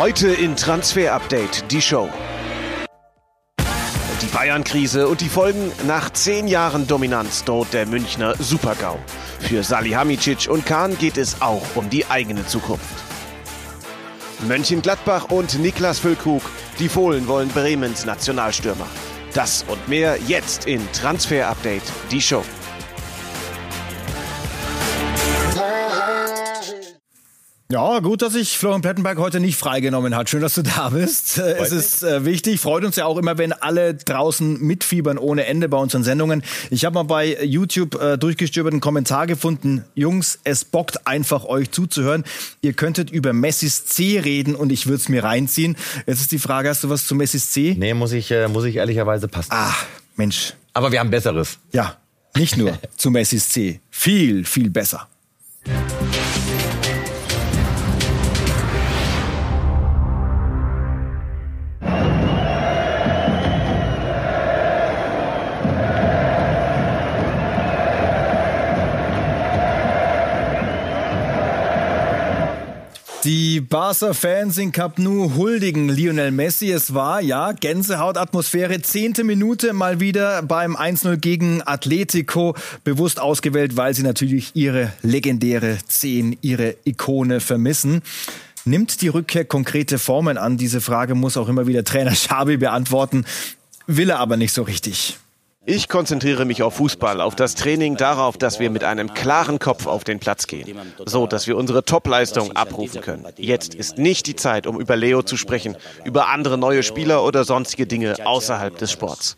Heute in Transfer Update die Show. Die Bayern-Krise und die Folgen nach zehn Jahren Dominanz droht der Münchner Supergau. Für Salihamidzic und Kahn geht es auch um die eigene Zukunft. Mönchengladbach und Niklas Füllkrug, die Fohlen wollen Bremens Nationalstürmer. Das und mehr jetzt in Transfer Update die Show. Ja, gut, dass sich Florian Plettenberg heute nicht freigenommen hat. Schön, dass du da bist. Äh, Freut es ist äh, wichtig, freut uns ja auch immer, wenn alle draußen mitfiebern ohne Ende bei unseren Sendungen. Ich habe mal bei YouTube äh, durchgestöbert einen Kommentar gefunden. Jungs, es bockt einfach, euch zuzuhören. Ihr könntet über Messis C reden und ich würde es mir reinziehen. Jetzt ist die Frage, hast du was zu Messis C? Nee, muss ich, äh, muss ich ehrlicherweise passen. Ah, Mensch. Aber wir haben Besseres. Ja, nicht nur zu Messis C. Viel, viel besser. Die Barca-Fans in Cup Nou huldigen Lionel Messi. Es war, ja, Gänsehautatmosphäre. Zehnte Minute mal wieder beim 1-0 gegen Atletico. Bewusst ausgewählt, weil sie natürlich ihre legendäre 10, ihre Ikone vermissen. Nimmt die Rückkehr konkrete Formen an? Diese Frage muss auch immer wieder Trainer Schabi beantworten. Will er aber nicht so richtig. Ich konzentriere mich auf Fußball, auf das Training, darauf, dass wir mit einem klaren Kopf auf den Platz gehen, so dass wir unsere Topleistung abrufen können. Jetzt ist nicht die Zeit, um über Leo zu sprechen, über andere neue Spieler oder sonstige Dinge außerhalb des Sports.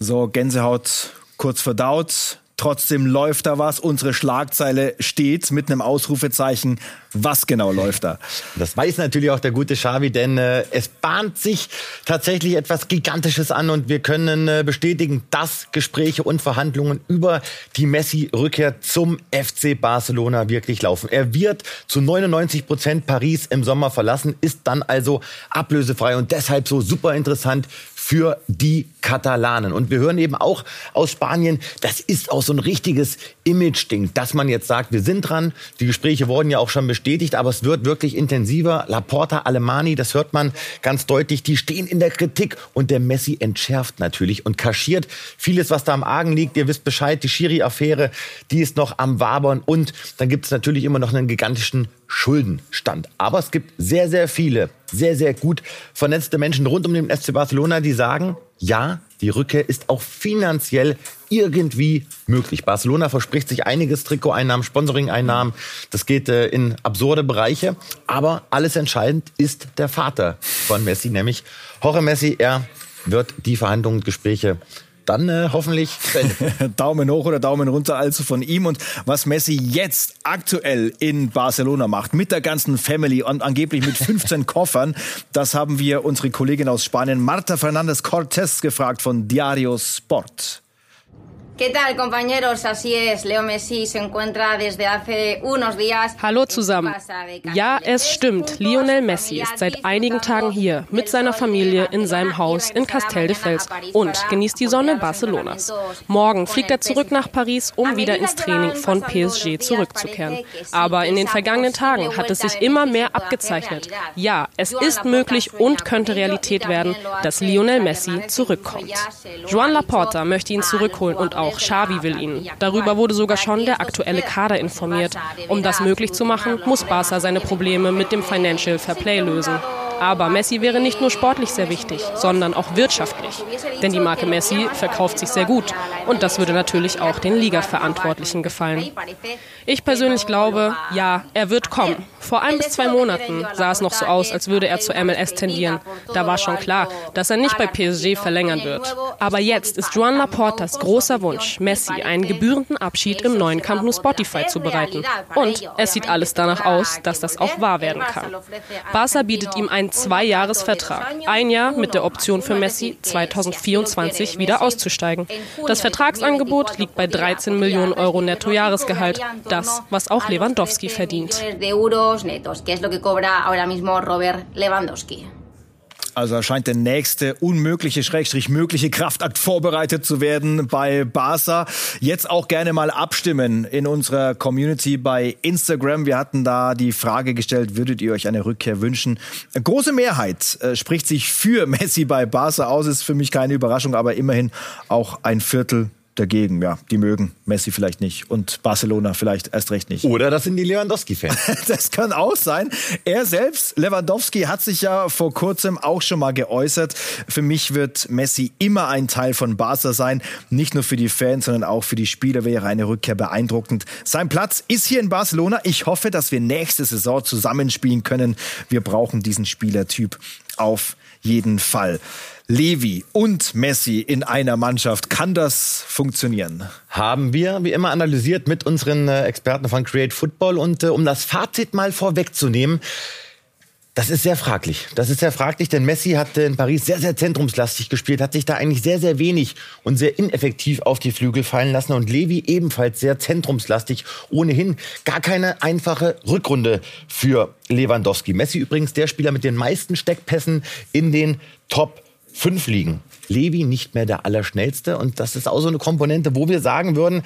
So, Gänsehaut kurz verdaut. Trotzdem läuft da was. Unsere Schlagzeile steht mit einem Ausrufezeichen. Was genau läuft da? Das weiß natürlich auch der gute Xavi, denn äh, es bahnt sich tatsächlich etwas Gigantisches an und wir können äh, bestätigen, dass Gespräche und Verhandlungen über die Messi-Rückkehr zum FC Barcelona wirklich laufen. Er wird zu 99 Prozent Paris im Sommer verlassen, ist dann also ablösefrei und deshalb so super interessant für die Katalanen. Und wir hören eben auch aus Spanien, das ist auch so ein richtiges Image-Ding, dass man jetzt sagt, wir sind dran. Die Gespräche wurden ja auch schon bestätigt, aber es wird wirklich intensiver. Laporta, Alemani, das hört man ganz deutlich, die stehen in der Kritik. Und der Messi entschärft natürlich und kaschiert vieles, was da am Argen liegt. Ihr wisst Bescheid, die Schiri-Affäre, die ist noch am Wabern. Und dann gibt es natürlich immer noch einen gigantischen Schuldenstand. Aber es gibt sehr, sehr viele, sehr, sehr gut vernetzte Menschen rund um den FC Barcelona, die sagen, ja, die Rückkehr ist auch finanziell irgendwie möglich. Barcelona verspricht sich einiges Trikoteinnahmen, Sponsoring-Einnahmen. Das geht äh, in absurde Bereiche. Aber alles entscheidend ist der Vater von Messi, nämlich Jorge Messi. Er wird die Verhandlungen und Gespräche dann äh, hoffentlich Daumen hoch oder Daumen runter also von ihm und was Messi jetzt aktuell in Barcelona macht mit der ganzen Family und angeblich mit 15 Koffern, das haben wir unsere Kollegin aus Spanien Marta Fernandez Cortés gefragt von Diario Sport. ¿Qué tal, compañeros? Así es, Leo Messi se encuentra desde hace unos días. Hallo zusammen. Ja, es stimmt. Lionel Messi ist seit einigen Tagen hier mit seiner Familie in seinem Haus in Castel de Fels und genießt die Sonne Barcelonas. Morgen fliegt er zurück nach Paris, um wieder ins Training von PSG zurückzukehren. Aber in den vergangenen Tagen hat es sich immer mehr abgezeichnet. Ja, es ist möglich und könnte Realität werden, dass Lionel Messi zurückkommt. Joan Laporta möchte ihn zurückholen und auch auch Xavi will ihn. Darüber wurde sogar schon der aktuelle Kader informiert. Um das möglich zu machen, muss Barca seine Probleme mit dem Financial Fair Play lösen. Aber Messi wäre nicht nur sportlich sehr wichtig, sondern auch wirtschaftlich. Denn die Marke Messi verkauft sich sehr gut. Und das würde natürlich auch den Liga-Verantwortlichen gefallen. Ich persönlich glaube, ja, er wird kommen. Vor ein bis zwei Monaten sah es noch so aus, als würde er zur MLS tendieren. Da war schon klar, dass er nicht bei PSG verlängern wird. Aber jetzt ist Juan Laportas großer Wunsch, Messi einen gebührenden Abschied im neuen Camp Nou Spotify zu bereiten. Und es sieht alles danach aus, dass das auch wahr werden kann. Barca bietet ihm einen einen Zweijahresvertrag. Ein Jahr mit der Option für Messi 2024 wieder auszusteigen. Das Vertragsangebot liegt bei 13 Millionen Euro Nettojahresgehalt. Das, was auch Lewandowski verdient. Also scheint der nächste unmögliche, schrägstrich mögliche Kraftakt vorbereitet zu werden bei Barca. Jetzt auch gerne mal abstimmen in unserer Community bei Instagram. Wir hatten da die Frage gestellt, würdet ihr euch eine Rückkehr wünschen? Große Mehrheit äh, spricht sich für Messi bei Barca aus. Ist für mich keine Überraschung, aber immerhin auch ein Viertel dagegen. Ja, die mögen Messi vielleicht nicht und Barcelona vielleicht erst recht nicht. Oder das sind die Lewandowski-Fans. das kann auch sein. Er selbst, Lewandowski, hat sich ja vor kurzem auch schon mal geäußert. Für mich wird Messi immer ein Teil von Barca sein. Nicht nur für die Fans, sondern auch für die Spieler wäre eine Rückkehr beeindruckend. Sein Platz ist hier in Barcelona. Ich hoffe, dass wir nächste Saison zusammenspielen können. Wir brauchen diesen Spielertyp auf jeden Fall. Levi und Messi in einer Mannschaft. Kann das funktionieren? Haben wir, wie immer, analysiert mit unseren äh, Experten von Create Football. Und äh, um das Fazit mal vorwegzunehmen, das ist sehr fraglich. Das ist sehr fraglich, denn Messi hat in Paris sehr, sehr zentrumslastig gespielt, hat sich da eigentlich sehr, sehr wenig und sehr ineffektiv auf die Flügel fallen lassen und Levi ebenfalls sehr zentrumslastig. Ohnehin gar keine einfache Rückrunde für Lewandowski. Messi übrigens der Spieler mit den meisten Steckpässen in den Top fünf liegen. Levi nicht mehr der Allerschnellste. Und das ist auch so eine Komponente, wo wir sagen würden,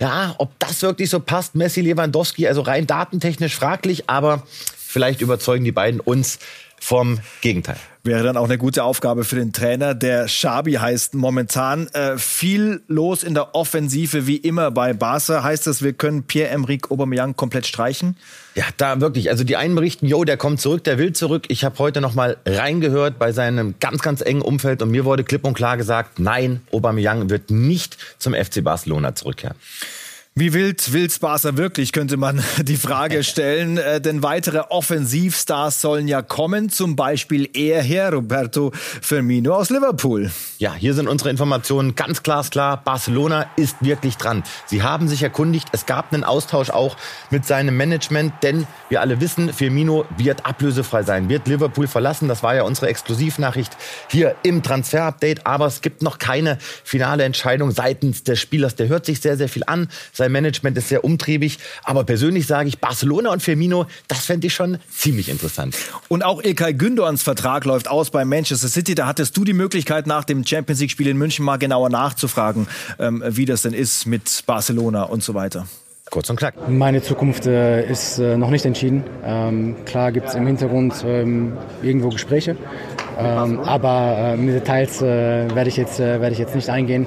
ja, ob das wirklich so passt, Messi, Lewandowski, also rein datentechnisch fraglich, aber vielleicht überzeugen die beiden uns vom Gegenteil. Wäre dann auch eine gute Aufgabe für den Trainer. Der Schabi heißt momentan äh, viel los in der Offensive wie immer bei Barca. Heißt das, wir können Pierre-Emerick Aubameyang komplett streichen? Ja, da wirklich. Also die einen berichten, yo, der kommt zurück, der will zurück. Ich habe heute noch mal reingehört bei seinem ganz, ganz engen Umfeld und mir wurde klipp und klar gesagt, nein, Aubameyang wird nicht zum FC Barcelona zurückkehren. Wie wild will's Barca wirklich, könnte man die Frage stellen. Äh, denn weitere Offensivstars sollen ja kommen, zum Beispiel er her, Roberto Firmino aus Liverpool. Ja, hier sind unsere Informationen ganz glasklar. Barcelona ist wirklich dran. Sie haben sich erkundigt, es gab einen Austausch auch mit seinem Management, denn wir alle wissen, Firmino wird ablösefrei sein, wird Liverpool verlassen. Das war ja unsere Exklusivnachricht hier im Transfer-Update. Aber es gibt noch keine finale Entscheidung seitens des Spielers. Der hört sich sehr, sehr viel an. Sein Management ist sehr umtriebig. Aber persönlich sage ich, Barcelona und Firmino, das fände ich schon ziemlich interessant. Und auch Ilkay Gündoğans Vertrag läuft aus bei Manchester City. Da hattest du die Möglichkeit, nach dem Champions League-Spiel in München mal genauer nachzufragen, ähm, wie das denn ist mit Barcelona und so weiter. Kurz und knack. Meine Zukunft äh, ist äh, noch nicht entschieden. Ähm, klar gibt es im Hintergrund ähm, irgendwo Gespräche. Ähm, aber äh, mit Details äh, werde ich, jetzt, äh, werd ich jetzt nicht eingehen.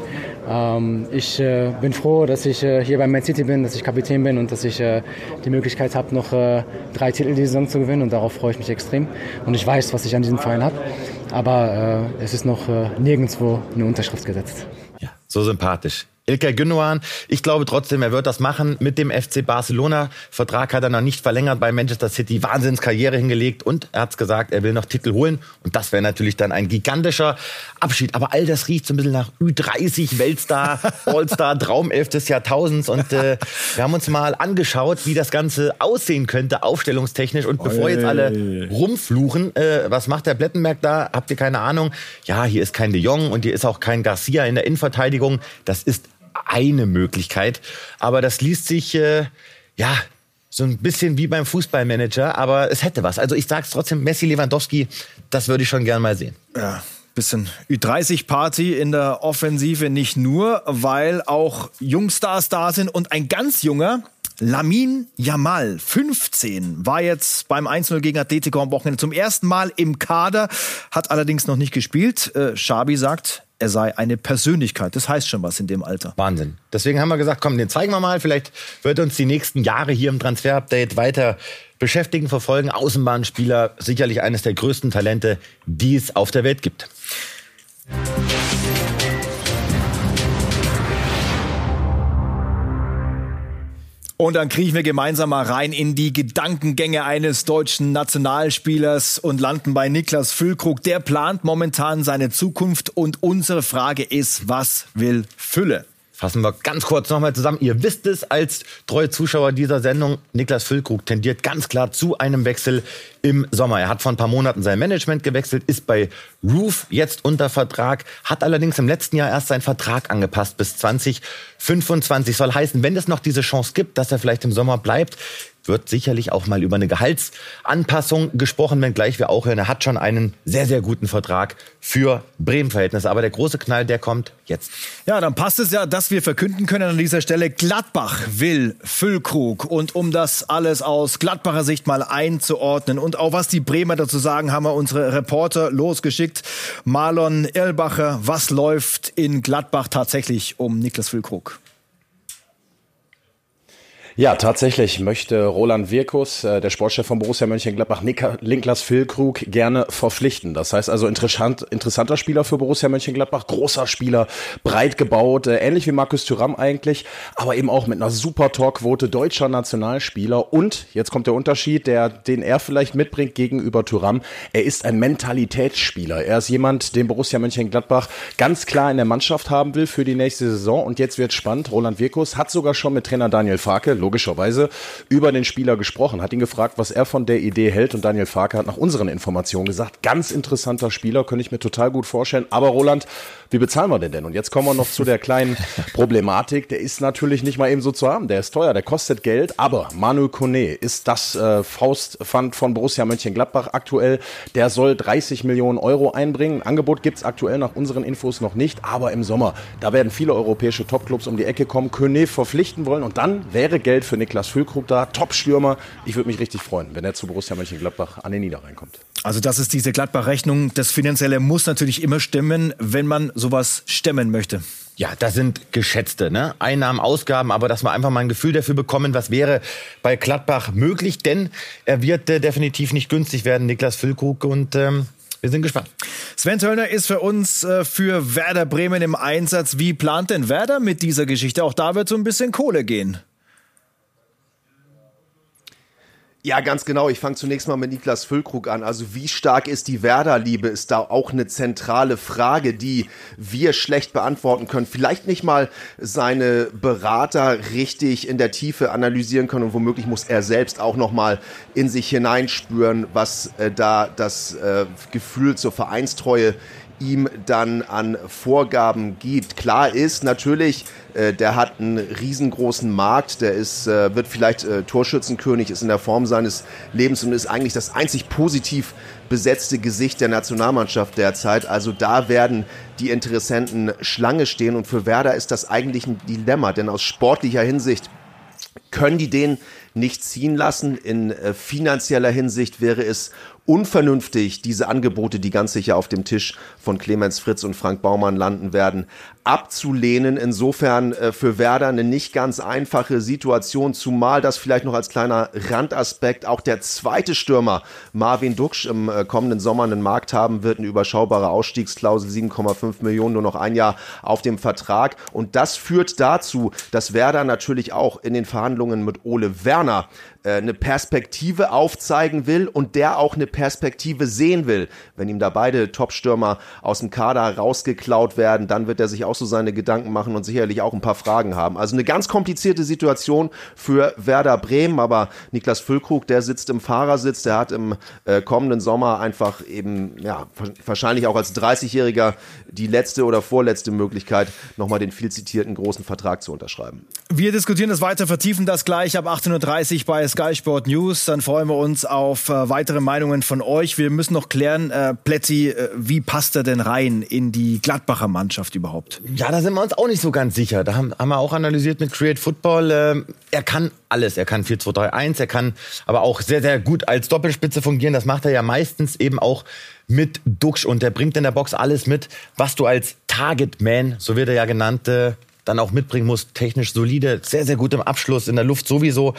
Ähm, ich äh, bin froh, dass ich hier bei Man City bin, dass ich Kapitän bin und dass ich die Möglichkeit habe, noch drei Titel diese Saison zu gewinnen. Und darauf freue ich mich extrem. Und ich weiß, was ich an diesem Verein habe. Aber es ist noch nirgendwo eine Unterschrift gesetzt. Ja, so sympathisch. Ilkay Gündoğan. Ich glaube trotzdem, er wird das machen mit dem FC Barcelona. Vertrag hat er noch nicht verlängert bei Manchester City. Wahnsinnskarriere hingelegt und er hat gesagt, er will noch Titel holen. Und das wäre natürlich dann ein gigantischer Abschied. Aber all das riecht so ein bisschen nach Ü30, Weltstar, Allstar, Traumelf des Jahrtausends. Und äh, wir haben uns mal angeschaut, wie das Ganze aussehen könnte, aufstellungstechnisch. Und bevor jetzt alle rumfluchen, äh, was macht der Blettenberg da? Habt ihr keine Ahnung? Ja, hier ist kein De Jong und hier ist auch kein Garcia in der Innenverteidigung. Das ist eine Möglichkeit. Aber das liest sich, äh, ja, so ein bisschen wie beim Fußballmanager, aber es hätte was. Also ich sag's trotzdem, Messi Lewandowski, das würde ich schon gern mal sehen. Ja, bisschen Ü30-Party in der Offensive, nicht nur, weil auch Jungstars da sind und ein ganz junger, Lamin Yamal, 15, war jetzt beim 1-0 gegen Atletico am Wochenende zum ersten Mal im Kader, hat allerdings noch nicht gespielt. Äh, Schabi sagt, er sei eine Persönlichkeit. Das heißt schon was in dem Alter. Wahnsinn. Deswegen haben wir gesagt, komm, den zeigen wir mal. Vielleicht wird uns die nächsten Jahre hier im Transfer-Update weiter beschäftigen, verfolgen. Außenbahnspieler, sicherlich eines der größten Talente, die es auf der Welt gibt. Und dann kriechen wir gemeinsam mal rein in die Gedankengänge eines deutschen Nationalspielers und landen bei Niklas Füllkrug. Der plant momentan seine Zukunft und unsere Frage ist, was will Fülle? Fassen wir ganz kurz nochmal zusammen. Ihr wisst es als treue Zuschauer dieser Sendung, Niklas Füllkrug tendiert ganz klar zu einem Wechsel im Sommer. Er hat vor ein paar Monaten sein Management gewechselt, ist bei Roof jetzt unter Vertrag, hat allerdings im letzten Jahr erst seinen Vertrag angepasst bis 2025. Soll heißen, wenn es noch diese Chance gibt, dass er vielleicht im Sommer bleibt, wird sicherlich auch mal über eine Gehaltsanpassung gesprochen, wenngleich wir auch hören, er hat schon einen sehr, sehr guten Vertrag für Bremen-Verhältnisse. Aber der große Knall, der kommt jetzt. Ja, dann passt es ja, dass wir verkünden können an dieser Stelle, Gladbach will Füllkrug. Und um das alles aus Gladbacher Sicht mal einzuordnen und auch was die Bremer dazu sagen, haben wir unsere Reporter losgeschickt. Marlon Erlbacher, was läuft in Gladbach tatsächlich um Niklas Füllkrug? Ja, tatsächlich möchte Roland Wirkus, äh, der Sportchef von Borussia Mönchengladbach, Niklas Füllkrug gerne verpflichten. Das heißt also interessant, interessanter Spieler für Borussia Mönchengladbach, großer Spieler, breit gebaut, äh, ähnlich wie Markus Thüram eigentlich, aber eben auch mit einer super Torquote, deutscher Nationalspieler. Und jetzt kommt der Unterschied, der, den er vielleicht mitbringt gegenüber Thüram. Er ist ein Mentalitätsspieler. Er ist jemand, den Borussia Mönchengladbach ganz klar in der Mannschaft haben will für die nächste Saison. Und jetzt wird spannend. Roland Wirkus hat sogar schon mit Trainer Daniel Farke, logischerweise über den Spieler gesprochen, hat ihn gefragt, was er von der Idee hält und Daniel Farke hat nach unseren Informationen gesagt, ganz interessanter Spieler, könnte ich mir total gut vorstellen. Aber Roland, wie bezahlen wir den denn? Und jetzt kommen wir noch zu der kleinen Problematik. Der ist natürlich nicht mal eben so zu haben. Der ist teuer, der kostet Geld. Aber Manu Kone ist das äh, Faustpfand von Borussia Mönchengladbach aktuell. Der soll 30 Millionen Euro einbringen. Angebot gibt es aktuell nach unseren Infos noch nicht. Aber im Sommer, da werden viele europäische Topclubs um die Ecke kommen, Kone verpflichten wollen. Und dann wäre Geld für Niklas Füllkrug da. Top-Stürmer. Ich würde mich richtig freuen, wenn er zu Borussia Mönchengladbach an den Niederrhein kommt. Also das ist diese Gladbach-Rechnung. Das Finanzielle muss natürlich immer stimmen, wenn man sowas stemmen möchte. Ja, das sind geschätzte ne? Einnahmen, Ausgaben, aber dass wir einfach mal ein Gefühl dafür bekommen, was wäre bei Gladbach möglich, denn er wird äh, definitiv nicht günstig werden, Niklas Füllkrug und ähm, wir sind gespannt. Sven Töllner ist für uns äh, für Werder Bremen im Einsatz. Wie plant denn Werder mit dieser Geschichte? Auch da wird so ein bisschen Kohle gehen. Ja, ganz genau. Ich fange zunächst mal mit Niklas Füllkrug an. Also wie stark ist die Werder-Liebe, ist da auch eine zentrale Frage, die wir schlecht beantworten können. Vielleicht nicht mal seine Berater richtig in der Tiefe analysieren können und womöglich muss er selbst auch noch mal in sich hineinspüren, was äh, da das äh, Gefühl zur Vereinstreue ihm dann an Vorgaben gibt. Klar ist natürlich, äh, der hat einen riesengroßen Markt, der ist, äh, wird vielleicht äh, Torschützenkönig, ist in der Form seines Lebens und ist eigentlich das einzig positiv besetzte Gesicht der Nationalmannschaft derzeit. Also da werden die Interessenten Schlange stehen und für Werder ist das eigentlich ein Dilemma, denn aus sportlicher Hinsicht können die den nicht ziehen lassen. In äh, finanzieller Hinsicht wäre es unvernünftig, diese Angebote, die ganz sicher auf dem Tisch von Clemens Fritz und Frank Baumann landen werden, abzulehnen. Insofern äh, für Werder eine nicht ganz einfache Situation, zumal das vielleicht noch als kleiner Randaspekt auch der zweite Stürmer Marvin Duksch im äh, kommenden Sommer einen Markt haben wird, eine überschaubare Ausstiegsklausel, 7,5 Millionen, nur noch ein Jahr auf dem Vertrag. Und das führt dazu, dass Werder natürlich auch in den Verhandlungen mit Ole Werner äh, eine Perspektive aufzeigen will und der auch eine Perspektive sehen will. Wenn ihm da beide Topstürmer aus dem Kader rausgeklaut werden, dann wird er sich auch so seine Gedanken machen und sicherlich auch ein paar Fragen haben. Also eine ganz komplizierte Situation für Werder Bremen, aber Niklas Füllkrug, der sitzt im Fahrersitz, der hat im äh, kommenden Sommer einfach eben, ja, wahrscheinlich auch als 30-Jähriger die letzte oder vorletzte Möglichkeit, nochmal den viel zitierten großen Vertrag zu unterschreiben. Wir diskutieren das weiter, vertiefen das gleich ab 18.30 Uhr bei Sky Sport News. Dann freuen wir uns auf äh, weitere Meinungen von euch. Wir müssen noch klären, äh, Plätzi, äh, wie passt er denn rein in die Gladbacher Mannschaft überhaupt? Ja, da sind wir uns auch nicht so ganz sicher. Da haben, haben wir auch analysiert mit Create Football. Äh, er kann alles. Er kann 4-2-3-1, er kann aber auch sehr, sehr gut als Doppelspitze fungieren. Das macht er ja meistens eben auch mit Duxch und er bringt in der Box alles mit, was du als Target Man, so wird er ja genannt, äh, dann auch mitbringen muss. Technisch solide, sehr, sehr gut im Abschluss, in der Luft sowieso.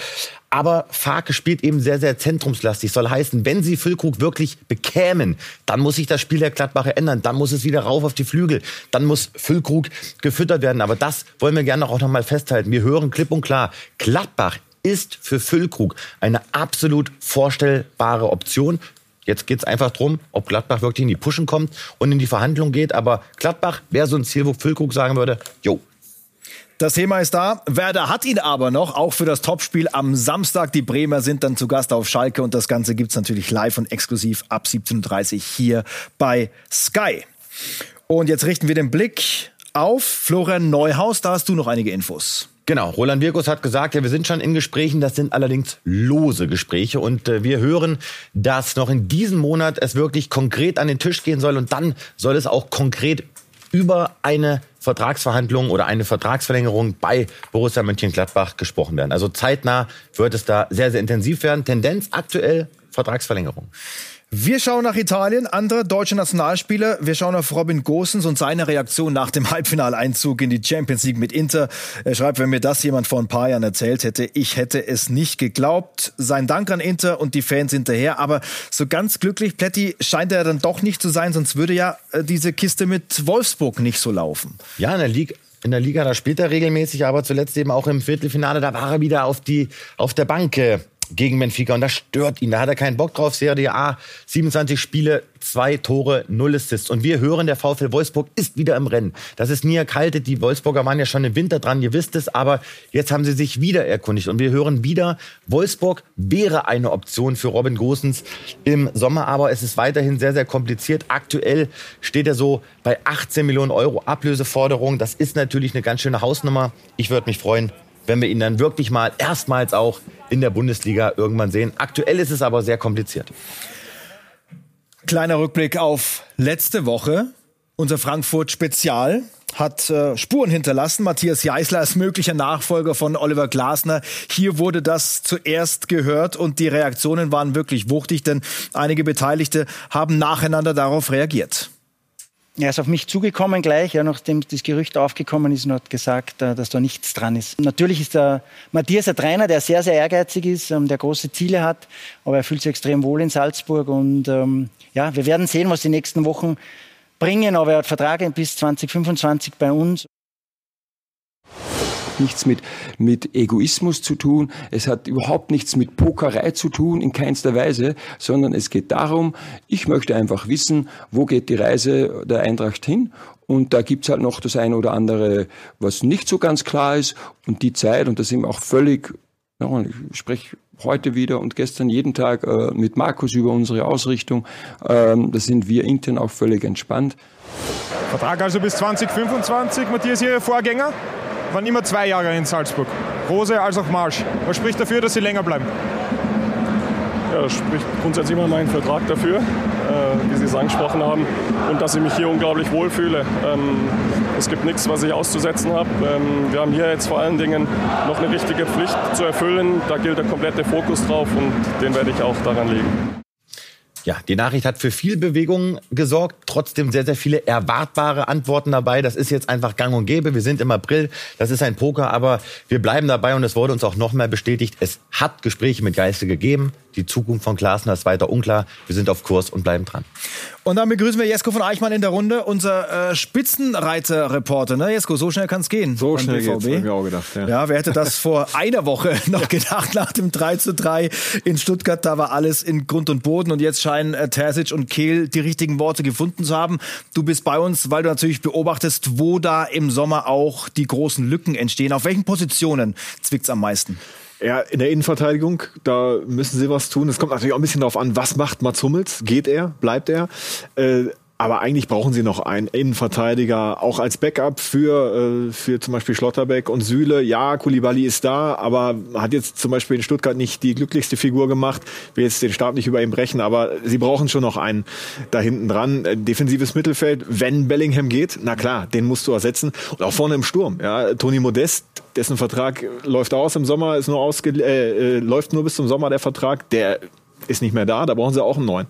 Aber Farke spielt eben sehr, sehr zentrumslastig. Soll heißen, wenn sie Füllkrug wirklich bekämen, dann muss sich das Spiel der Gladbacher ändern. Dann muss es wieder rauf auf die Flügel. Dann muss Füllkrug gefüttert werden. Aber das wollen wir gerne auch noch mal festhalten. Wir hören klipp und klar, Gladbach ist für Füllkrug eine absolut vorstellbare Option. Jetzt geht es einfach darum, ob Gladbach wirklich in die Puschen kommt und in die Verhandlung geht. Aber Gladbach wäre so ein Ziel, wo Füllkrug sagen würde, jo, das Thema ist da. Werder hat ihn aber noch, auch für das Topspiel am Samstag. Die Bremer sind dann zu Gast auf Schalke und das Ganze gibt's natürlich live und exklusiv ab 17.30 Uhr hier bei Sky. Und jetzt richten wir den Blick auf Florian Neuhaus. Da hast du noch einige Infos. Genau, Roland Wirkus hat gesagt, ja, wir sind schon in Gesprächen, das sind allerdings lose Gespräche und äh, wir hören, dass noch in diesem Monat es wirklich konkret an den Tisch gehen soll und dann soll es auch konkret über eine Vertragsverhandlung oder eine Vertragsverlängerung bei Borussia Mönchengladbach gesprochen werden. Also zeitnah wird es da sehr, sehr intensiv werden. Tendenz aktuell Vertragsverlängerung. Wir schauen nach Italien, andere deutsche Nationalspieler. Wir schauen auf Robin Gosens und seine Reaktion nach dem Halbfinaleinzug in die Champions League mit Inter. Er schreibt, wenn mir das jemand vor ein paar Jahren erzählt hätte, ich hätte es nicht geglaubt. Sein Dank an Inter und die Fans hinterher. Aber so ganz glücklich, Pletti, scheint er dann doch nicht zu sein, sonst würde ja äh, diese Kiste mit Wolfsburg nicht so laufen. Ja, in der Liga. In der Liga, da spielt er regelmäßig, aber zuletzt eben auch im Viertelfinale, da war er wieder auf, die, auf der Bank äh, gegen Benfica und das stört ihn. Da hat er keinen Bock drauf. Serie A, 27 Spiele, zwei Tore, null Assists. Und wir hören, der VfL Wolfsburg ist wieder im Rennen. Das ist nie erkaltet. Die Wolfsburger waren ja schon im Winter dran, ihr wisst es, aber jetzt haben sie sich wieder erkundigt. Und wir hören wieder, Wolfsburg wäre eine Option für Robin Gosens im Sommer, aber es ist weiterhin sehr, sehr kompliziert. Aktuell steht er so bei 18 Millionen Euro Ablöseforderung. Das ist natürlich eine ganz schöne Hausnummer. Ich würde mich freuen, wenn wir ihn dann wirklich mal erstmals auch in der Bundesliga irgendwann sehen. Aktuell ist es aber sehr kompliziert. Kleiner Rückblick auf letzte Woche. Unser Frankfurt Spezial hat äh, Spuren hinterlassen. Matthias Jeißler ist möglicher Nachfolger von Oliver Glasner. Hier wurde das zuerst gehört und die Reaktionen waren wirklich wuchtig, denn einige Beteiligte haben nacheinander darauf reagiert. Er ist auf mich zugekommen gleich, ja, nachdem das Gerücht aufgekommen ist und hat gesagt, äh, dass da nichts dran ist. Natürlich ist der Matthias ein Trainer, der sehr, sehr ehrgeizig ist, ähm, der große Ziele hat, aber er fühlt sich extrem wohl in Salzburg und ähm, ja, wir werden sehen, was die nächsten Wochen bringen, aber er hat Verträge bis 2025 bei uns nichts mit, mit Egoismus zu tun, es hat überhaupt nichts mit Pokerei zu tun, in keinster Weise, sondern es geht darum, ich möchte einfach wissen, wo geht die Reise der Eintracht hin? Und da gibt's halt noch das eine oder andere, was nicht so ganz klar ist. Und die Zeit, und da sind wir auch völlig, ich spreche heute wieder und gestern jeden Tag äh, mit Markus über unsere Ausrichtung, ähm, da sind wir intern auch völlig entspannt. Vertrag also bis 2025, Matthias, Ihr Vorgänger? Waren immer zwei Jahre in Salzburg. Rose als auch Marsch. Was spricht dafür, dass sie länger bleiben? Ja, das spricht grundsätzlich immer mein Vertrag dafür, äh, wie Sie es angesprochen haben, und dass ich mich hier unglaublich wohlfühle. Ähm, es gibt nichts, was ich auszusetzen habe. Ähm, wir haben hier jetzt vor allen Dingen noch eine wichtige Pflicht zu erfüllen. Da gilt der komplette Fokus drauf und den werde ich auch daran legen. Ja, die Nachricht hat für viel Bewegung gesorgt, trotzdem sehr, sehr viele erwartbare Antworten dabei. Das ist jetzt einfach gang und gäbe. Wir sind im April, das ist ein Poker, aber wir bleiben dabei und es wurde uns auch nochmal bestätigt, es hat Gespräche mit Geiste gegeben. Die Zukunft von Glasner ist weiter unklar. Wir sind auf Kurs und bleiben dran. Und dann begrüßen wir Jesko von Eichmann in der Runde, unser äh, Spitzenreiter-Reporter. Ne, Jesko, so schnell kann es gehen. So schnell geht's, hab ich auch gedacht. Ja. ja, wer hätte das vor einer Woche noch gedacht, nach dem 3 zu 3 in Stuttgart, da war alles in Grund und Boden und jetzt scheinen äh, Terzic und Kehl die richtigen Worte gefunden zu haben. Du bist bei uns, weil du natürlich beobachtest, wo da im Sommer auch die großen Lücken entstehen. Auf welchen Positionen zwickt's am meisten? Ja, in der Innenverteidigung, da müssen sie was tun. Es kommt natürlich auch ein bisschen darauf an, was macht Mats Hummels? Geht er? Bleibt er? Äh, aber eigentlich brauchen sie noch einen Innenverteidiger, auch als Backup für, äh, für zum Beispiel Schlotterbeck und Süle. Ja, Kulibali ist da, aber hat jetzt zum Beispiel in Stuttgart nicht die glücklichste Figur gemacht. Will jetzt den Stab nicht über ihn brechen, aber sie brauchen schon noch einen da hinten dran. Äh, defensives Mittelfeld, wenn Bellingham geht, na klar, den musst du ersetzen. Und auch vorne im Sturm. Ja, Toni Modest, dessen Vertrag läuft aus im Sommer, ist nur ausge äh, äh, läuft nur bis zum Sommer der Vertrag. Der ist nicht mehr da, da brauchen sie auch einen neuen.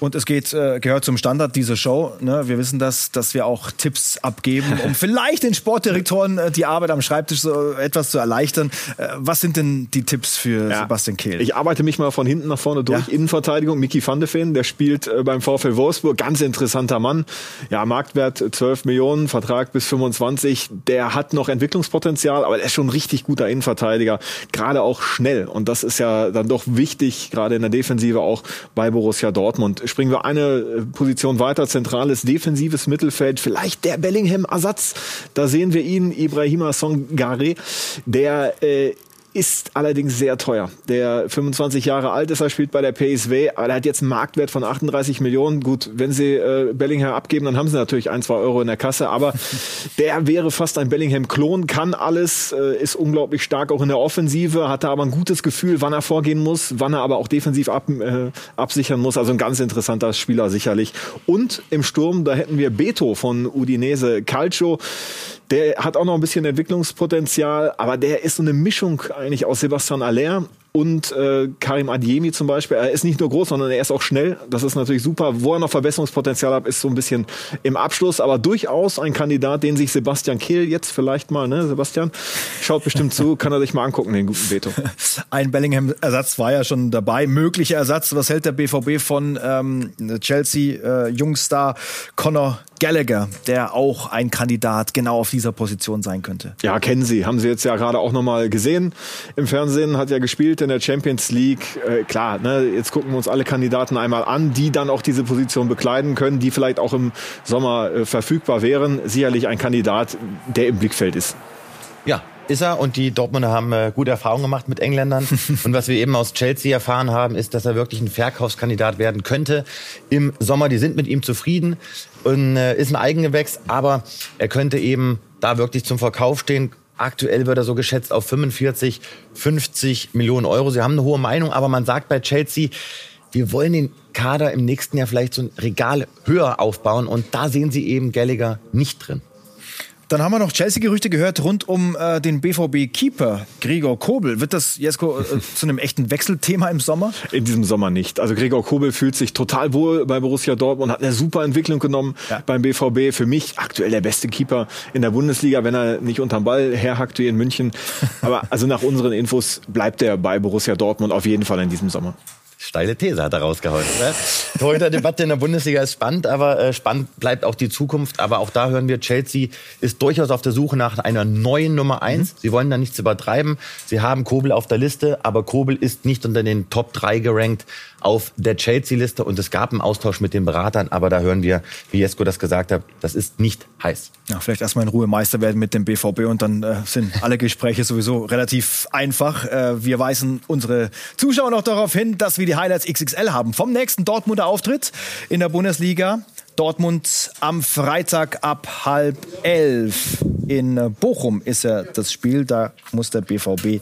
Und es geht, äh, gehört zum Standard dieser Show. Ne? Wir wissen das, dass wir auch Tipps abgeben, um vielleicht den Sportdirektoren äh, die Arbeit am Schreibtisch so etwas zu erleichtern. Äh, was sind denn die Tipps für ja. Sebastian Kehl? Ich arbeite mich mal von hinten nach vorne durch. Ja. Innenverteidigung, Miki van de Ven, der spielt äh, beim VfL Wolfsburg. Ganz interessanter Mann. Ja, Marktwert 12 Millionen, Vertrag bis 25. Der hat noch Entwicklungspotenzial, aber er ist schon ein richtig guter Innenverteidiger. Gerade auch schnell. Und das ist ja dann doch wichtig, gerade in der Defensive auch bei Borussia Dortmund springen wir eine äh, Position weiter, zentrales defensives Mittelfeld, vielleicht der Bellingham-Ersatz. Da sehen wir ihn, Ibrahima Songare, der äh, ist allerdings sehr teuer. Der 25 Jahre alt ist, er spielt bei der PSW, aber er hat jetzt einen Marktwert von 38 Millionen. Gut, wenn sie äh, Bellingham abgeben, dann haben sie natürlich ein, zwei Euro in der Kasse, aber der wäre fast ein Bellingham-Klon, kann alles, äh, ist unglaublich stark auch in der Offensive, hatte aber ein gutes Gefühl, wann er vorgehen muss, wann er aber auch defensiv ab, äh, absichern muss. Also ein ganz interessanter Spieler sicherlich. Und im Sturm, da hätten wir Beto von Udinese Calcio der hat auch noch ein bisschen Entwicklungspotenzial, aber der ist so eine Mischung eigentlich aus Sebastian Aller und äh, Karim Adiemi zum Beispiel. Er ist nicht nur groß, sondern er ist auch schnell. Das ist natürlich super. Wo er noch Verbesserungspotenzial hat, ist so ein bisschen im Abschluss, aber durchaus ein Kandidat, den sich Sebastian Kehl jetzt vielleicht mal, ne, Sebastian, schaut bestimmt zu, kann er sich mal angucken, den guten Beto. Ein Bellingham-Ersatz war ja schon dabei. Möglicher Ersatz. Was hält der BVB von ähm, Chelsea-Jungstar äh, Conor Gallagher, der auch ein Kandidat genau auf dieser Position sein könnte? Ja, kennen Sie. Haben Sie jetzt ja gerade auch nochmal gesehen. Im Fernsehen hat er gespielt in der Champions League. Äh, klar, ne, jetzt gucken wir uns alle Kandidaten einmal an, die dann auch diese Position bekleiden können, die vielleicht auch im Sommer äh, verfügbar wären. Sicherlich ein Kandidat, der im Blickfeld ist. Ja, ist er und die Dortmunder haben äh, gute Erfahrungen gemacht mit Engländern. und was wir eben aus Chelsea erfahren haben, ist, dass er wirklich ein Verkaufskandidat werden könnte im Sommer. Die sind mit ihm zufrieden und äh, ist ein Eigengewächs, aber er könnte eben da wirklich zum Verkauf stehen. Aktuell wird er so geschätzt auf 45, 50 Millionen Euro. Sie haben eine hohe Meinung, aber man sagt bei Chelsea, wir wollen den Kader im nächsten Jahr vielleicht so ein Regal höher aufbauen und da sehen Sie eben Gallagher nicht drin. Dann haben wir noch Chelsea-Gerüchte gehört rund um äh, den BVB-Keeper Gregor Kobel. Wird das, Jesko, äh, zu einem echten Wechselthema im Sommer? In diesem Sommer nicht. Also Gregor Kobel fühlt sich total wohl bei Borussia Dortmund, hat eine super Entwicklung genommen ja. beim BVB. Für mich aktuell der beste Keeper in der Bundesliga, wenn er nicht unterm Ball herhackt wie in München. Aber also nach unseren Infos bleibt er bei Borussia Dortmund auf jeden Fall in diesem Sommer. Steile These hat er rausgehauen. Ne? Torhüter-Debatte in der Bundesliga ist spannend, aber äh, spannend bleibt auch die Zukunft. Aber auch da hören wir, Chelsea ist durchaus auf der Suche nach einer neuen Nummer eins. Mhm. Sie wollen da nichts übertreiben. Sie haben Kobel auf der Liste, aber Kobel ist nicht unter den Top 3 gerankt auf der Chelsea-Liste und es gab einen Austausch mit den Beratern, aber da hören wir, wie Jesko das gesagt hat, das ist nicht heiß. Ja, vielleicht erstmal in Ruhe Meister werden mit dem BVB und dann äh, sind alle Gespräche sowieso relativ einfach. Äh, wir weisen unsere Zuschauer noch darauf hin, dass wir die Highlights XXL haben vom nächsten Dortmunder Auftritt in der Bundesliga. Dortmund am Freitag ab halb elf. In Bochum ist ja das Spiel, da muss der BVB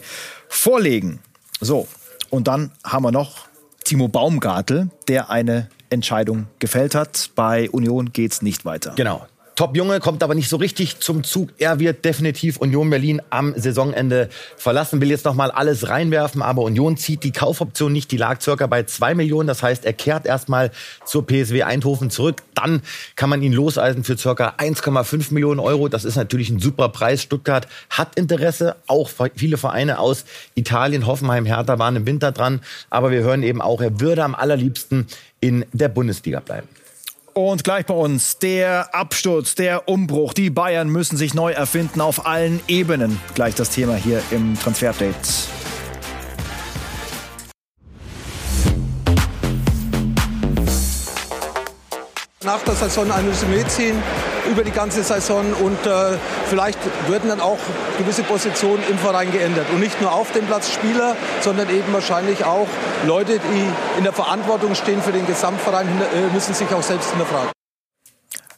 vorlegen. So, und dann haben wir noch Timo Baumgartel, der eine Entscheidung gefällt hat. Bei Union geht es nicht weiter. Genau. Top-Junge, kommt aber nicht so richtig zum Zug. Er wird definitiv Union Berlin am Saisonende verlassen, will jetzt noch mal alles reinwerfen, aber Union zieht die Kaufoption nicht. Die lag circa bei zwei Millionen. Das heißt, er kehrt erstmal zur PSW Eindhoven zurück. Dann kann man ihn loseisen für circa 1,5 Millionen Euro. Das ist natürlich ein super Preis. Stuttgart hat Interesse. Auch viele Vereine aus Italien, Hoffenheim, Hertha waren im Winter dran. Aber wir hören eben auch, er würde am allerliebsten in der Bundesliga bleiben. Und gleich bei uns der Absturz, der Umbruch. Die Bayern müssen sich neu erfinden auf allen Ebenen. Gleich das Thema hier im Transfer-Update. Nach der Saison ein Resümee ziehen über die ganze Saison und äh, vielleicht würden dann auch gewisse Positionen im Verein geändert. Und nicht nur auf dem Platz Spieler, sondern eben wahrscheinlich auch Leute, die in der Verantwortung stehen für den Gesamtverein, äh, müssen sich auch selbst hinterfragen.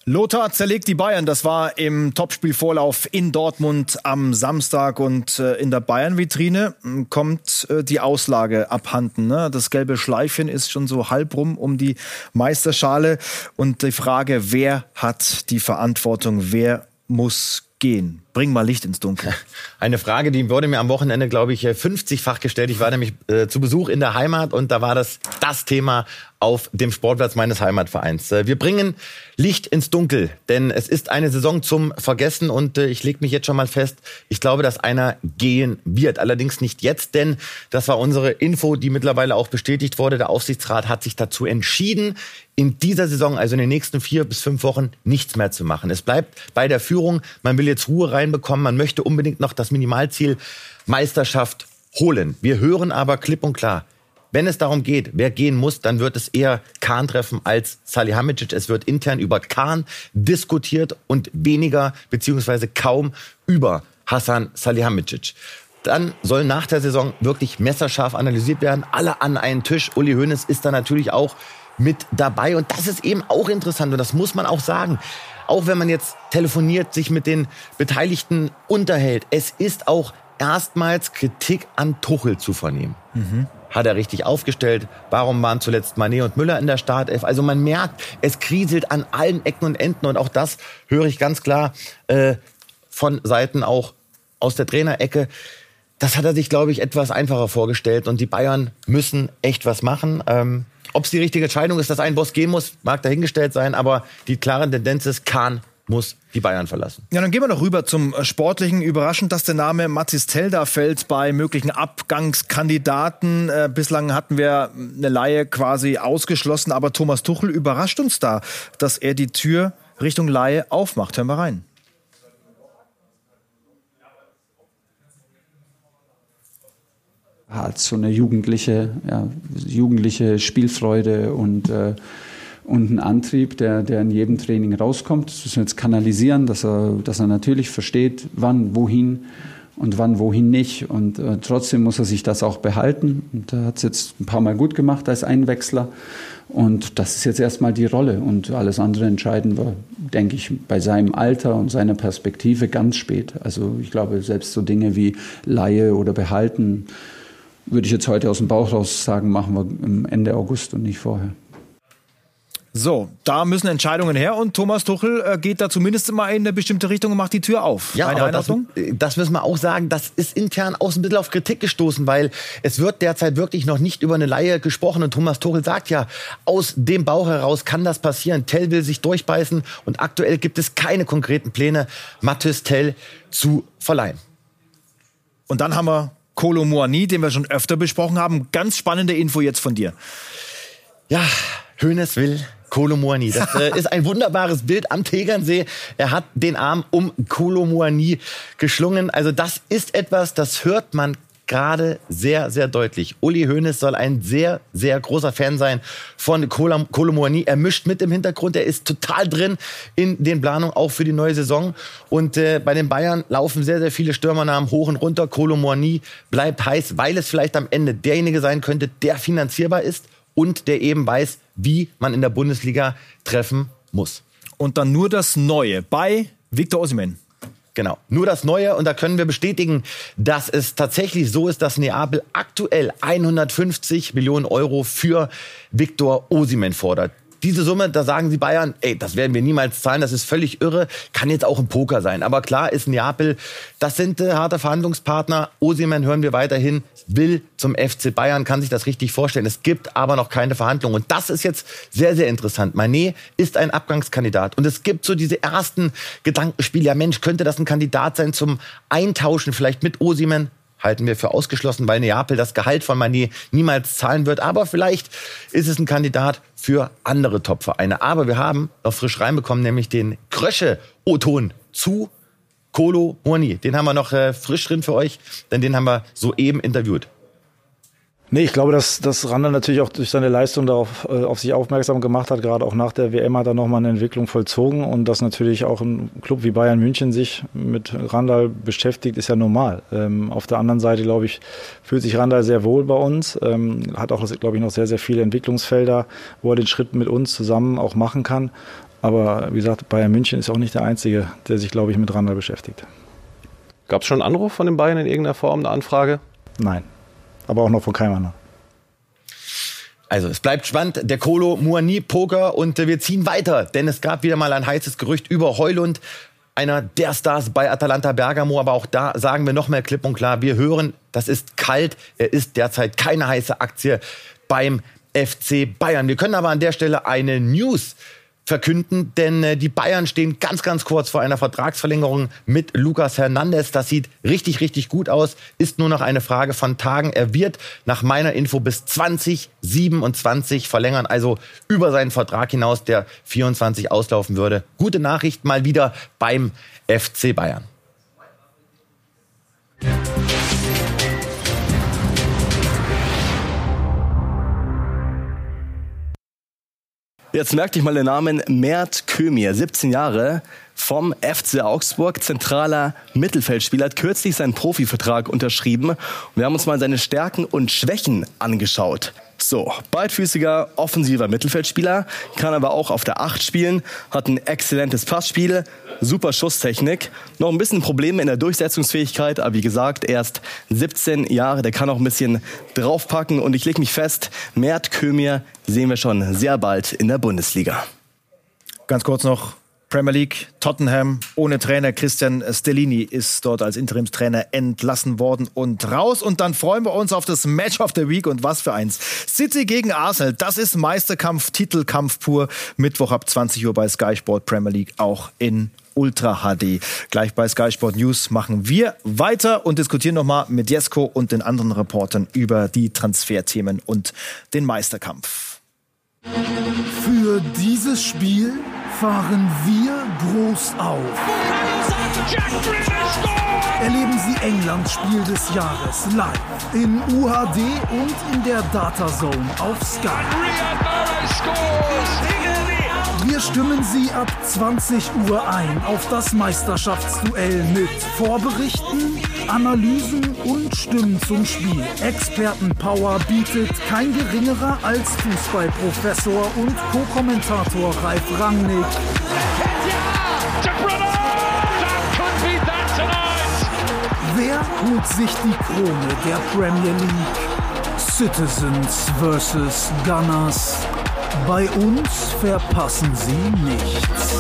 Lothar zerlegt die Bayern. Das war im Topspielvorlauf in Dortmund am Samstag und äh, in der Bayern-Vitrine hm, kommt äh, die Auslage abhanden. Ne? Das gelbe Schleifchen ist schon so halb rum um die Meisterschale und die Frage, wer hat die Verantwortung, wer muss gehen? Bring mal Licht ins Dunkel. Eine Frage, die wurde mir am Wochenende, glaube ich, 50-fach gestellt. Ich war nämlich äh, zu Besuch in der Heimat und da war das das Thema auf dem Sportplatz meines Heimatvereins. Äh, wir bringen Licht ins Dunkel, denn es ist eine Saison zum Vergessen und äh, ich lege mich jetzt schon mal fest, ich glaube, dass einer gehen wird. Allerdings nicht jetzt, denn das war unsere Info, die mittlerweile auch bestätigt wurde. Der Aufsichtsrat hat sich dazu entschieden, in dieser Saison, also in den nächsten vier bis fünf Wochen, nichts mehr zu machen. Es bleibt bei der Führung. Man will jetzt Ruhe reinbekommen. Man möchte unbedingt noch das Minimalziel Meisterschaft holen. Wir hören aber klipp und klar, wenn es darum geht, wer gehen muss, dann wird es eher Kahn treffen als Salihamidzic. Es wird intern über Kahn diskutiert und weniger beziehungsweise kaum über Hassan Salihamidzic. Dann soll nach der Saison wirklich messerscharf analysiert werden. Alle an einen Tisch. Uli Hoeneß ist da natürlich auch mit dabei. Und das ist eben auch interessant. Und das muss man auch sagen. Auch wenn man jetzt telefoniert, sich mit den Beteiligten unterhält. Es ist auch erstmals Kritik an Tuchel zu vernehmen. Mhm. Hat er richtig aufgestellt? Warum waren zuletzt Manet und Müller in der Startelf? Also man merkt, es kriselt an allen Ecken und Enden. Und auch das höre ich ganz klar äh, von Seiten auch aus der Trainerecke. Das hat er sich, glaube ich, etwas einfacher vorgestellt. Und die Bayern müssen echt was machen. Ähm, Ob es die richtige Entscheidung ist, dass ein Boss gehen muss, mag dahingestellt sein. Aber die klare Tendenz ist, Kahn muss die Bayern verlassen. Ja, dann gehen wir noch rüber zum äh, Sportlichen. Überraschend, dass der Name Mathis Telda fällt bei möglichen Abgangskandidaten. Äh, bislang hatten wir eine Laie quasi ausgeschlossen, aber Thomas Tuchel überrascht uns da, dass er die Tür Richtung Laie aufmacht. Hören wir rein. hat so eine jugendliche, ja, jugendliche Spielfreude und, äh, und einen Antrieb, der, der in jedem Training rauskommt. Das müssen wir jetzt kanalisieren, dass er, dass er natürlich versteht, wann, wohin und wann, wohin nicht. Und äh, trotzdem muss er sich das auch behalten. Und er hat es jetzt ein paar Mal gut gemacht als Einwechsler. Und das ist jetzt erstmal die Rolle. Und alles andere entscheiden wir, denke ich, bei seinem Alter und seiner Perspektive ganz spät. Also ich glaube, selbst so Dinge wie Laie oder Behalten, würde ich jetzt heute aus dem Bauch raus sagen, machen wir Ende August und nicht vorher. So, da müssen Entscheidungen her und Thomas Tuchel äh, geht da zumindest immer in eine bestimmte Richtung und macht die Tür auf. Ja, aber das, äh, das, müssen wir auch sagen, das ist intern auch ein bisschen auf Kritik gestoßen, weil es wird derzeit wirklich noch nicht über eine Laie gesprochen und Thomas Tuchel sagt ja, aus dem Bauch heraus kann das passieren. Tell will sich durchbeißen und aktuell gibt es keine konkreten Pläne, Mathis Tell zu verleihen. Und dann haben wir Kolo Muani, den wir schon öfter besprochen haben. Ganz spannende Info jetzt von dir. Ja, Hönes will Kolo Muani. Das äh, ist ein wunderbares Bild am Tegernsee. Er hat den Arm um Kolo Muani geschlungen. Also das ist etwas, das hört man gerade sehr, sehr deutlich. Uli Hoeneß soll ein sehr, sehr großer Fan sein von Kolomoani. Er mischt mit im Hintergrund. Er ist total drin in den Planungen, auch für die neue Saison. Und äh, bei den Bayern laufen sehr, sehr viele Stürmernamen hoch und runter. Kolomoani bleibt heiß, weil es vielleicht am Ende derjenige sein könnte, der finanzierbar ist und der eben weiß, wie man in der Bundesliga treffen muss. Und dann nur das Neue bei Victor Osimhen. Genau. Nur das Neue. Und da können wir bestätigen, dass es tatsächlich so ist, dass Neapel aktuell 150 Millionen Euro für Viktor Osimen fordert. Diese Summe, da sagen sie Bayern, ey, das werden wir niemals zahlen, das ist völlig irre, kann jetzt auch ein Poker sein. Aber klar ist Neapel, das sind äh, harte Verhandlungspartner. Osimen hören wir weiterhin, will zum FC Bayern, kann sich das richtig vorstellen. Es gibt aber noch keine Verhandlungen. Und das ist jetzt sehr, sehr interessant. Manet ist ein Abgangskandidat. Und es gibt so diese ersten Gedankenspiele. Ja, Mensch, könnte das ein Kandidat sein zum Eintauschen vielleicht mit Osimen? Halten wir für ausgeschlossen, weil Neapel das Gehalt von Manet niemals zahlen wird. Aber vielleicht ist es ein Kandidat für andere Top-Vereine. Aber wir haben noch frisch reinbekommen, nämlich den Krösche-O-Ton zu Kolo Murni. Den haben wir noch äh, frisch drin für euch, denn den haben wir soeben interviewt. Nee, ich glaube, dass, dass Randall natürlich auch durch seine Leistung darauf äh, auf sich aufmerksam gemacht hat. Gerade auch nach der WM hat er nochmal eine Entwicklung vollzogen und dass natürlich auch ein Club wie Bayern München sich mit Randall beschäftigt, ist ja normal. Ähm, auf der anderen Seite, glaube ich, fühlt sich Randall sehr wohl bei uns, ähm, hat auch, glaube ich, noch sehr, sehr viele Entwicklungsfelder, wo er den Schritt mit uns zusammen auch machen kann. Aber wie gesagt, Bayern München ist auch nicht der Einzige, der sich, glaube ich, mit Randall beschäftigt. Gab es schon einen Anruf von den Bayern in irgendeiner Form, eine Anfrage? Nein aber auch noch von keinem anderen. Also es bleibt spannend, der Kolo Muani Poker und wir ziehen weiter, denn es gab wieder mal ein heißes Gerücht über Heulund, einer der Stars bei Atalanta Bergamo, aber auch da sagen wir noch mehr klipp und klar, wir hören, das ist kalt, er ist derzeit keine heiße Aktie beim FC Bayern. Wir können aber an der Stelle eine News verkünden, denn äh, die Bayern stehen ganz, ganz kurz vor einer Vertragsverlängerung mit Lucas Hernandez. Das sieht richtig, richtig gut aus. Ist nur noch eine Frage von Tagen. Er wird nach meiner Info bis 2027 verlängern, also über seinen Vertrag hinaus, der 24 auslaufen würde. Gute Nachricht mal wieder beim FC Bayern. Jetzt merkt euch mal den Namen Mert Kömir, 17 Jahre, vom FC Augsburg, zentraler Mittelfeldspieler, hat kürzlich seinen Profivertrag unterschrieben. Wir haben uns mal seine Stärken und Schwächen angeschaut. So, beidfüßiger, offensiver Mittelfeldspieler, kann aber auch auf der Acht spielen, hat ein exzellentes Passspiel, super Schusstechnik, noch ein bisschen Probleme in der Durchsetzungsfähigkeit, aber wie gesagt, erst 17 Jahre, der kann auch ein bisschen draufpacken und ich lege mich fest, Mert Kömir sehen wir schon sehr bald in der Bundesliga. Ganz kurz noch, Premier League, Tottenham ohne Trainer. Christian Stellini ist dort als Interimstrainer entlassen worden und raus. Und dann freuen wir uns auf das Match of the Week und was für eins. City gegen Arsenal, das ist Meisterkampf, Titelkampf pur. Mittwoch ab 20 Uhr bei Sky Sport Premier League auch in Ultra HD. Gleich bei Sky Sport News machen wir weiter und diskutieren nochmal mit Jesko und den anderen Reportern über die Transferthemen und den Meisterkampf. Für dieses Spiel fahren wir groß auf. Erleben Sie Englands Spiel des Jahres live in UHD und in der Datazone auf Sky. Wir stimmen Sie ab 20 Uhr ein auf das Meisterschaftsduell mit Vorberichten, Analysen und Stimmen zum Spiel. Expertenpower bietet kein geringerer als Fußballprofessor und Co-Kommentator Ralf Rangnick. Wer holt sich die Krone der Premier League? Citizens vs. Gunners. Bei uns verpassen Sie nichts.